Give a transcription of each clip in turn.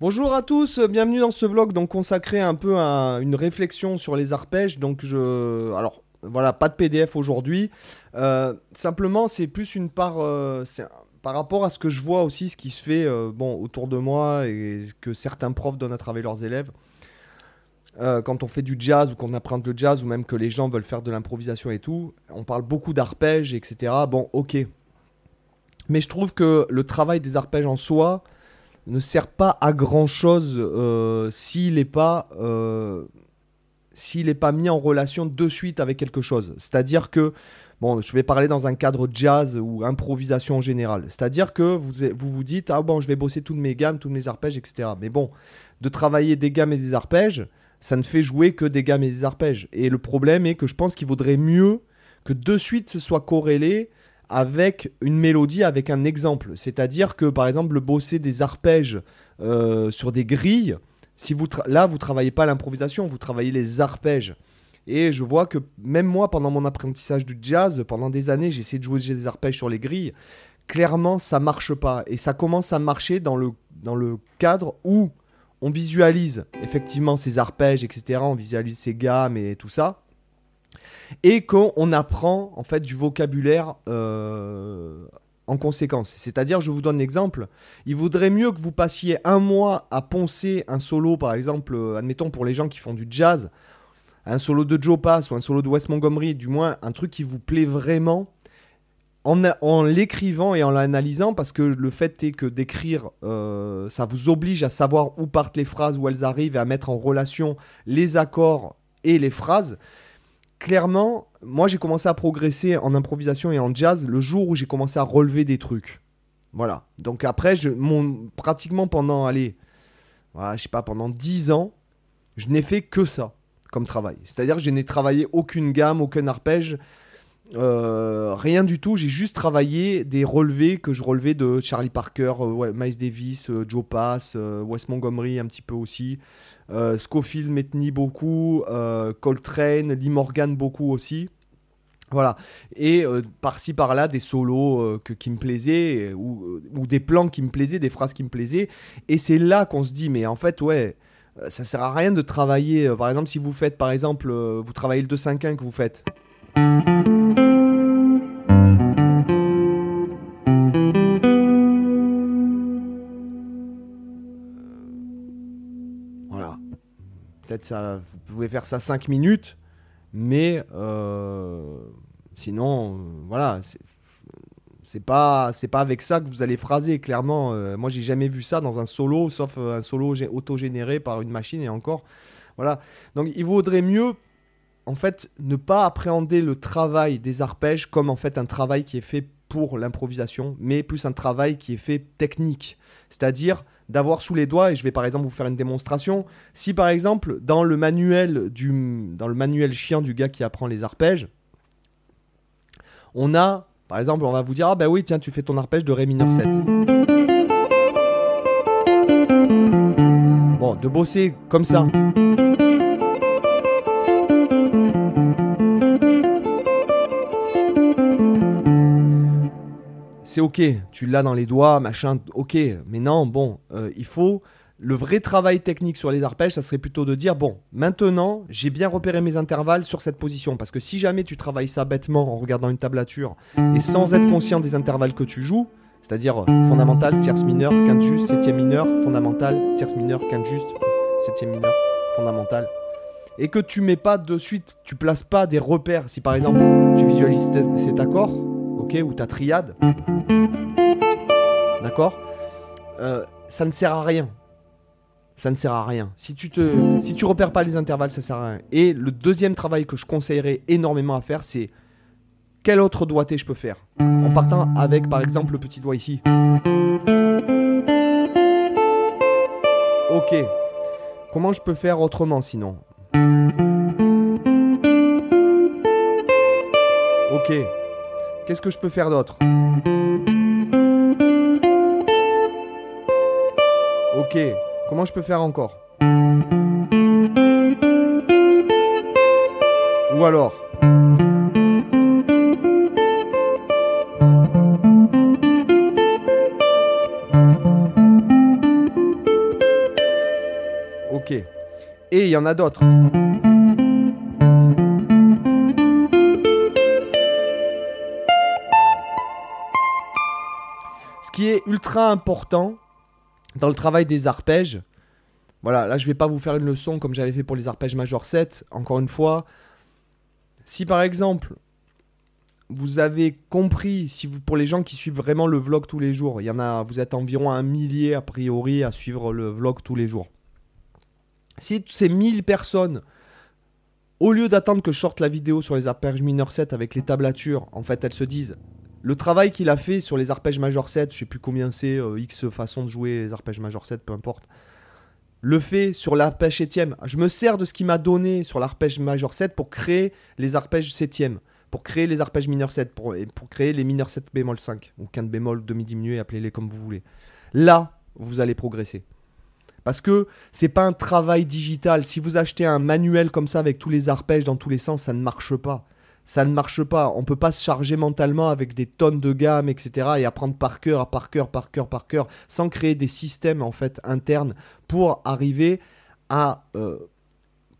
Bonjour à tous, bienvenue dans ce vlog donc consacré un peu à une réflexion sur les arpèges. Donc je, alors voilà, pas de PDF aujourd'hui. Euh, simplement, c'est plus une part, euh, par rapport à ce que je vois aussi, ce qui se fait euh, bon autour de moi et que certains profs donnent à travailler leurs élèves. quand on fait du jazz ou qu'on apprend le jazz ou même que les gens veulent faire de l'improvisation et tout, on parle beaucoup d'arpèges, etc. Bon, ok. Mais je trouve que le travail des arpèges en soi, ne sert pas à grand chose euh, s'il n'est pas euh, s'il n'est pas mis en relation de suite avec quelque chose. C'est-à-dire que bon, je vais parler dans un cadre jazz ou improvisation en général. C'est-à-dire que vous, vous vous dites ah bon, je vais bosser toutes mes gammes, tous mes arpèges, etc. Mais bon, de travailler des gammes et des arpèges, ça ne fait jouer que des gammes et des arpèges. Et le problème est que je pense qu'il vaudrait mieux que de suite ce soit corrélé avec une mélodie, avec un exemple. C'est-à-dire que, par exemple, le bosser des arpèges euh, sur des grilles, si vous là, vous travaillez pas l'improvisation, vous travaillez les arpèges. Et je vois que même moi, pendant mon apprentissage du jazz, pendant des années, j'ai essayé de jouer des arpèges sur les grilles. Clairement, ça marche pas. Et ça commence à marcher dans le, dans le cadre où on visualise effectivement ces arpèges, etc. On visualise ces gammes et tout ça et qu'on apprend en fait du vocabulaire euh, en conséquence. C'est-à-dire, je vous donne l'exemple, il vaudrait mieux que vous passiez un mois à poncer un solo, par exemple, euh, admettons pour les gens qui font du jazz, un solo de Joe Pass ou un solo de Wes Montgomery, du moins un truc qui vous plaît vraiment, en, l'écrivant et en l'analysant, parce que le fait est que d'écrire, euh, ça vous oblige à savoir où partent les phrases, où elles arrivent, et à mettre en relation les accords et les phrases clairement, moi j'ai commencé à progresser en improvisation et en jazz le jour où j'ai commencé à relever des trucs. Voilà. Donc après, mon, pratiquement pendant, allez, voilà, je pas, pendant 10 ans, je n'ai fait que ça comme travail. C'est-à-dire que je n'ai travaillé aucune gamme, aucun arpège, euh, rien du tout. J'ai juste travaillé des relevés que je relevais de Charlie Parker, euh, Miles Davis, euh, Joe Pass, Wes Montgomery un petit peu aussi. Euh, Scofield Metney beaucoup, euh, Coltrane, Lee Morgan beaucoup aussi. Voilà. Et euh, par-ci par-là, des solos que, qui me plaisaient, ou, des plans qui me plaisaient, des phrases qui me plaisaient. Et c'est là qu'on se dit, mais en fait, ouais, ça sert à rien de travailler. par exemple, si vous faites, par exemple, vous travaillez le 2-5-1 que vous faites. Vous pouvez faire ça 5 minutes, mais euh, sinon, euh, voilà, c'est pas c'est pas avec ça que vous allez phraser clairement. Euh, moi j'ai jamais vu ça dans un solo sauf un solo autogénéré par une machine et encore voilà. Donc il vaudrait mieux en fait ne pas appréhender le travail des arpèges comme en fait un travail qui est fait pour l'improvisation mais plus un travail qui est fait technique c'est-à-dire d'avoir sous les doigts, et je vais par exemple vous faire une démonstration, si par exemple dans le manuel, du, dans le manuel chien du gars qui apprend les arpèges, on a, par exemple, on va vous dire, ah bah oui, tiens, tu fais ton arpège de Ré mineur 7. Bon, de bosser comme ça. C'est ok, tu l'as dans les doigts, machin, ok, mais non, bon, euh, il faut le vrai travail technique sur les arpèges, ça serait plutôt de dire bon, maintenant j'ai bien repéré mes intervalles sur cette position, parce que si jamais tu travailles ça bêtement en regardant une tablature et sans être conscient des intervalles que tu joues, c'est-à-dire euh, fondamental, tierce mineure, quinte juste, septième mineur, fondamental, tierce mineure, quinte juste, septième mineur, fondamental, et que tu mets pas de suite, tu places pas des repères. Si par exemple tu visualises cet accord, ou ta triade, d'accord? Euh, Ça ne sert à rien. Ça ne sert à rien. Si tu te, si tu repères pas les intervalles, ça sert à rien. Et le deuxième travail que je conseillerais énormément à faire, c'est quel autre doigté je peux faire? En partant avec, par exemple, le petit doigt ici. Ok. Comment je peux faire autrement sinon? Ok. Qu'est-ce que je peux faire d'autre Ok, comment je peux faire encore Ou alors Ok. Et il y en a d'autres. Ultra important dans le travail des arpèges, voilà, là je vais pas vous faire une leçon comme j'avais fait pour les arpèges majeur 7. Encore une fois, si par exemple vous avez compris, si vous, pour les gens qui suivent vraiment le vlog tous les jours, il y en a, vous êtes environ un millier a priori à suivre le vlog tous les jours. Si ces 1000 personnes, au lieu d'attendre que je sorte la vidéo sur les arpèges mineurs 7 avec les tablatures, en fait elles se disent, le travail qu'il a fait sur les arpèges majeur 7, je sais plus combien c'est, euh, X façon de jouer les arpèges majeur 7, peu importe le fait sur l'arpège septième. Je me sers de ce qu'il m'a donné sur l'arpège majeur 7 pour créer les arpèges septième, pour créer les arpèges mineurs 7, pour, pour créer les mineurs 7 bémol 5, ou quinte bémol demi-diminué, appelez-les comme vous voulez. Là, vous allez progresser. Parce que c'est pas un travail digital. Si vous achetez un manuel comme ça avec tous les arpèges dans tous les sens, ça ne marche pas ça ne marche pas. On peut pas se charger mentalement avec des tonnes de gamme, etc. et apprendre par cœur, par cœur, par cœur, par cœur, sans créer des systèmes en fait internes pour arriver à euh,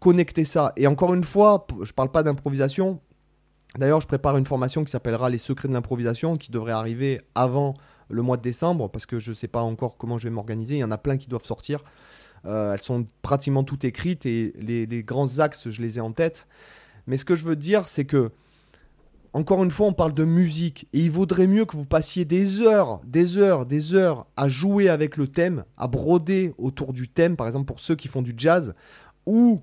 connecter ça. Et encore une fois, je parle pas d'improvisation. D'ailleurs, je prépare une formation qui s'appellera Les secrets de l'improvisation, qui devrait arriver avant le mois de décembre, parce que je ne sais pas encore comment je vais m'organiser. Il y en a plein qui doivent sortir. Euh, elles sont pratiquement toutes écrites et les grands axes, je les ai en tête. Mais ce que je veux dire, c'est que, encore une fois, on parle de musique. Et il vaudrait mieux que vous passiez des heures, des heures, des heures à jouer avec le thème, à broder autour du thème, par exemple pour ceux qui font du jazz, ou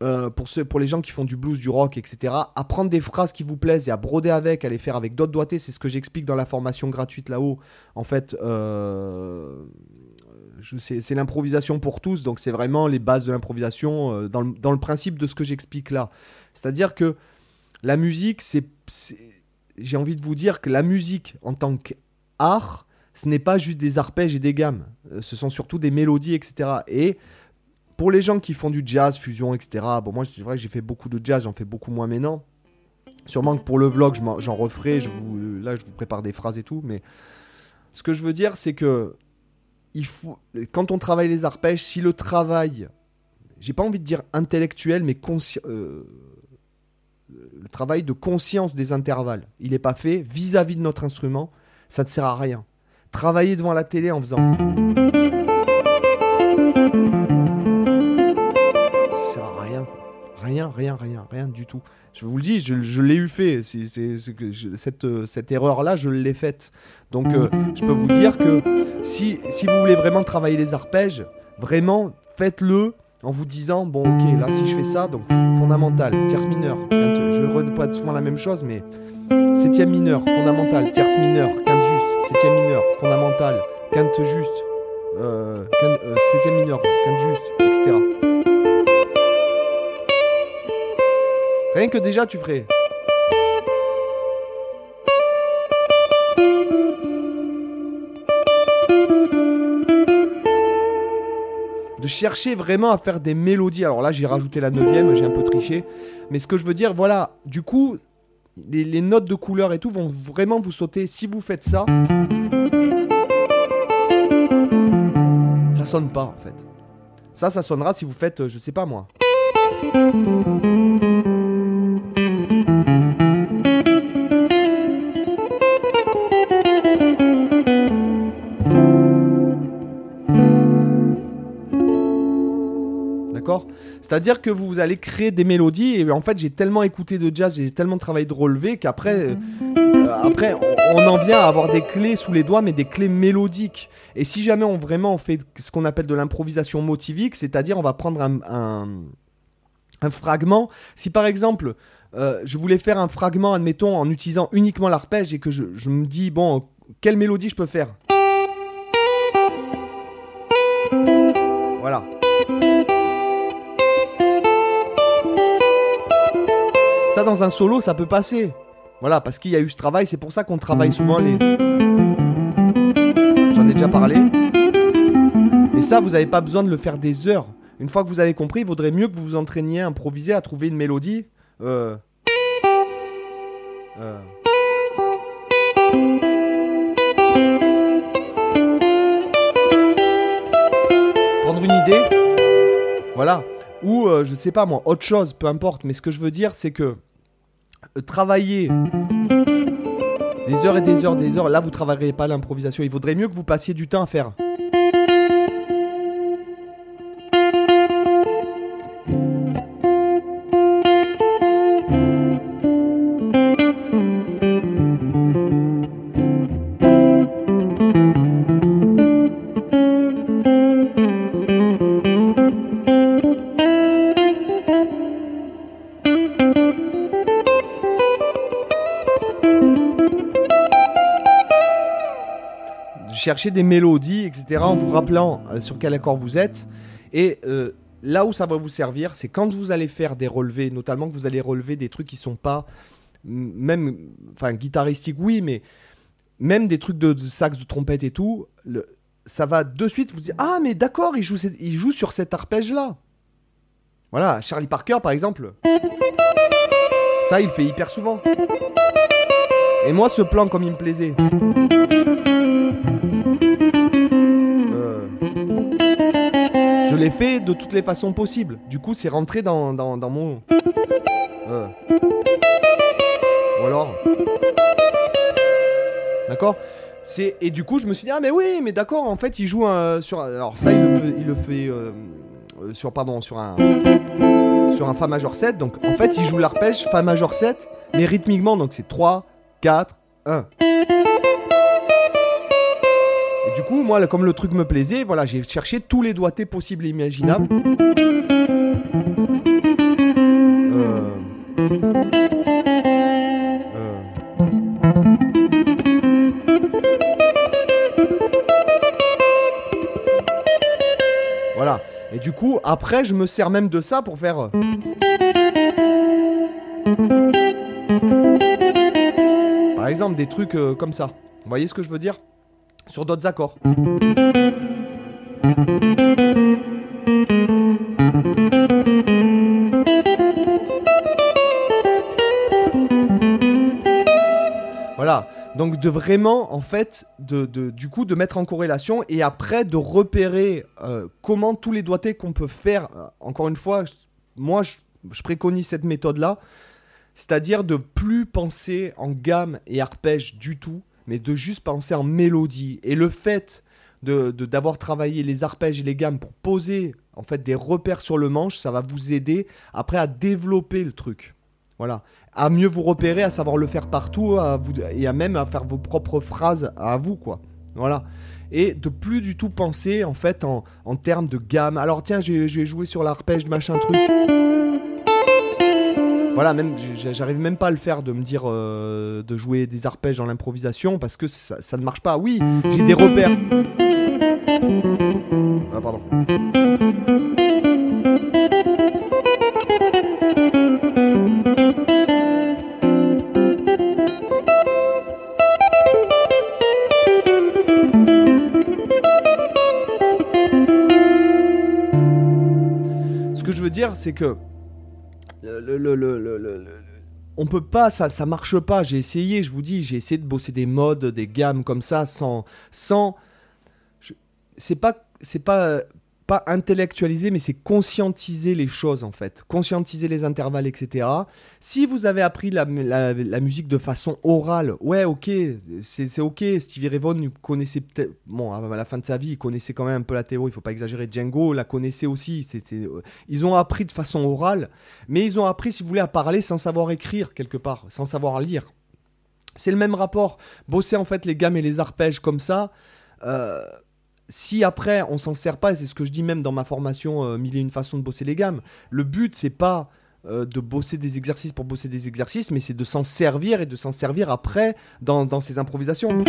euh, pour, ceux, pour les gens qui font du blues, du rock, etc., à prendre des phrases qui vous plaisent et à broder avec, à les faire avec d'autres doigtés. C'est ce que j'explique dans la formation gratuite là-haut. En fait, euh, c'est l'improvisation pour tous, donc c'est vraiment les bases de l'improvisation euh, dans, dans, le principe de ce que j'explique là. C'est-à-dire que la musique, c'est, j'ai envie de vous dire que la musique en tant qu'art, ce n'est pas juste des arpèges et des gammes. Euh, ce sont surtout des mélodies, etc. Et pour les gens qui font du jazz, fusion, etc. Bon, moi, c'est vrai que j'ai fait beaucoup de jazz, j'en fais beaucoup moins maintenant. Sûrement que pour le vlog, j'en referai. Je vous, là, je vous prépare des phrases et tout. Mais ce que je veux dire, c'est que quand on travaille les arpèges, si le travail, j'ai pas envie de dire intellectuel, mais conscient. Euh, le travail de conscience des intervalles, il n'est pas fait vis-à-vis de notre instrument, ça ne sert à rien. Travailler devant la télé en faisant... Ça sert à rien. Rien, rien, rien, rien du tout. Je vous le dis, je, l'ai eu fait. Cette, cette erreur-là, je l'ai faite. Donc, euh, je peux vous dire que si, si vous voulez vraiment travailler les arpèges, vraiment, faites-le en vous disant bon ok là si je fais ça donc fondamental. Tierce mineure. Je répète souvent la même chose mais septième mineur fondamental. Tierce mineure quinte juste. Septième mineur fondamental. Quinte juste. Euh, euh, septième mineur quinte juste etc rien que déjà tu ferais chercher vraiment à faire des mélodies. Alors là, j'ai rajouté la neuvième, j'ai un peu triché. Mais ce que je veux dire, voilà, du coup, les, notes de couleur et tout vont vraiment vous sauter. Si vous faites ça, ça sonne pas en fait. Ça, ça sonnera si vous faites, euh, je sais pas moi. C'est-à-dire que vous allez créer des mélodies et en fait j'ai tellement écouté de jazz, j'ai tellement travaillé de relevé qu'après euh, après on, en vient à avoir des clés sous les doigts mais des clés mélodiques. Et si jamais on vraiment fait ce qu'on appelle de l'improvisation motivique, c'est-à-dire on va prendre un, un, fragment. Si par exemple euh, je voulais faire un fragment, admettons, en utilisant uniquement l'arpège et que je me dis bon quelle mélodie je peux faire? Voilà. Dans un solo, ça peut passer. Voilà, parce qu'il y a eu ce travail, c'est pour ça qu'on travaille souvent les. J'en ai déjà parlé. Et ça, vous n'avez pas besoin de le faire des heures. Une fois que vous avez compris, il vaudrait mieux que vous vous entraîniez à improviser, à trouver une mélodie. Euh... Euh... Prendre une idée Voilà. Ou, euh, je sais pas moi, autre chose, peu importe. Mais ce que je veux dire, c'est que travailler des heures et des heures, des heures, là, vous travaillerez pas l'improvisation. Il vaudrait mieux que vous passiez du temps à faire. Chercher des mélodies, etc., en vous rappelant euh, sur quel accord vous êtes. Et euh, là où ça va vous servir, c'est quand vous allez faire des relevés, notamment que vous allez relever des trucs qui sont pas, même, enfin, guitaristiques, oui, mais même des trucs de, sax, de trompette et tout, ça va de suite vous dire Ah, mais d'accord, il joue, il joue sur cet arpège-là. Voilà, Charlie Parker, par exemple. Ça, il fait hyper souvent. Et moi, ce plan, comme il me plaisait. Je l'ai fait de toutes les façons possibles. Du coup, c'est rentré dans, dans, mon. Euh. Ou alors. D'accord? C'est et du coup je me suis dit ah mais oui mais d'accord en fait il joue un, sur alors ça il le fait, il le fait euh, euh, sur pardon sur un sur un fa majeur 7 donc en fait il joue l'arpège fa majeur 7 mais rythmiquement donc c'est 3 4 1 du coup, moi, comme le truc me plaisait, voilà, j'ai cherché tous les doigtés possibles et imaginables. Euh, euh. Voilà. Et du coup, après, je me sers même de ça pour faire. Euh, par exemple, des trucs comme ça. Vous voyez ce que je veux dire? Sur d'autres accords. Voilà, donc de vraiment, en fait, de, du coup, de mettre en corrélation et après de repérer euh, comment tous les doigtés qu'on peut faire. Euh, encore une fois, moi, je préconise cette méthode-là, c'est-à-dire de plus penser en gamme et arpège du tout, mais de juste penser en mélodie. Et le fait de d'avoir travaillé les arpèges et les gammes pour poser en fait des repères sur le manche, ça va vous aider après à développer le truc. Voilà, à mieux vous repérer, à savoir le faire partout, à vous, et à même à faire vos propres phrases à vous, quoi. Voilà. Et de plus du tout penser en fait en, en termes de gamme. Alors tiens, je vais jouer sur l'arpège, machin truc. Voilà, même j'arrive même pas à le faire de me dire euh, de jouer des arpèges dans l'improvisation parce que ça, ne marche pas. Oui, j'ai des repères. Ah pardon. Ce que je veux dire, c'est que le, on peut pas, ça, ça marche pas. J'ai essayé, je vous dis, j'ai essayé de bosser des modes, des gammes comme ça, sans, sans. C'est pas, c'est pas pas intellectualiser, mais c'est conscientiser les choses en fait, conscientiser les intervalles, etc. Si vous avez appris la, musique de façon orale, ouais, ok, c'est ok. Stevie Ray Vaughan connaissait peut-être, bon, à la fin de sa vie, il connaissait quand même un peu la théorie, il faut pas exagérer. Django la connaissait aussi. ils ont appris de façon orale, mais ils ont appris, si vous voulez, à parler sans savoir écrire quelque part, sans savoir lire. C'est le même rapport. Bosser en fait les gammes et les arpèges comme ça. Euh, si après on s'en sert pas, et c'est ce que je dis même dans ma formation euh, Mille et une façons de bosser les gammes, le but c'est pas euh, de bosser des exercices pour bosser des exercices, mais c'est de s'en servir et de s'en servir après dans, dans ces improvisations.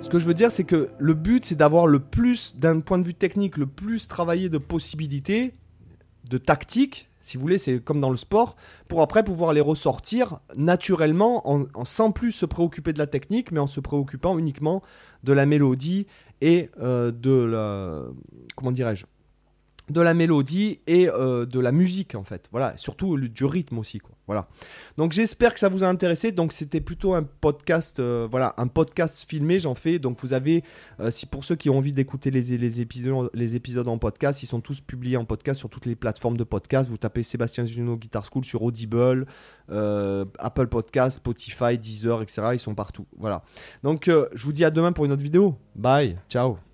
Ce que je veux dire, c'est que le but, c'est d'avoir le plus, d'un point de vue technique, le plus travaillé de possibilités, de tactique, Si vous voulez, c'est comme dans le sport, pour après pouvoir les ressortir naturellement, en, sans plus se préoccuper de la technique, mais en se préoccupant uniquement de la mélodie et euh, de la. Comment dirais-je de la mélodie et euh, de la musique en fait. Voilà, surtout du rythme aussi quoi. Voilà. Donc j'espère que ça vous a intéressé. Donc c'était plutôt un podcast, euh, voilà, un podcast filmé. J'en fais. Donc vous avez, euh, si pour ceux qui ont envie d'écouter les, les, épisodes, les épisodes en podcast, ils sont tous publiés en podcast sur toutes les plateformes de podcast. Vous tapez Sébastien Zuno Guitar School sur Audible, Apple Podcast, Spotify, Deezer, etc. Ils sont partout. Voilà. Donc je vous dis à demain pour une autre vidéo. Bye, ciao.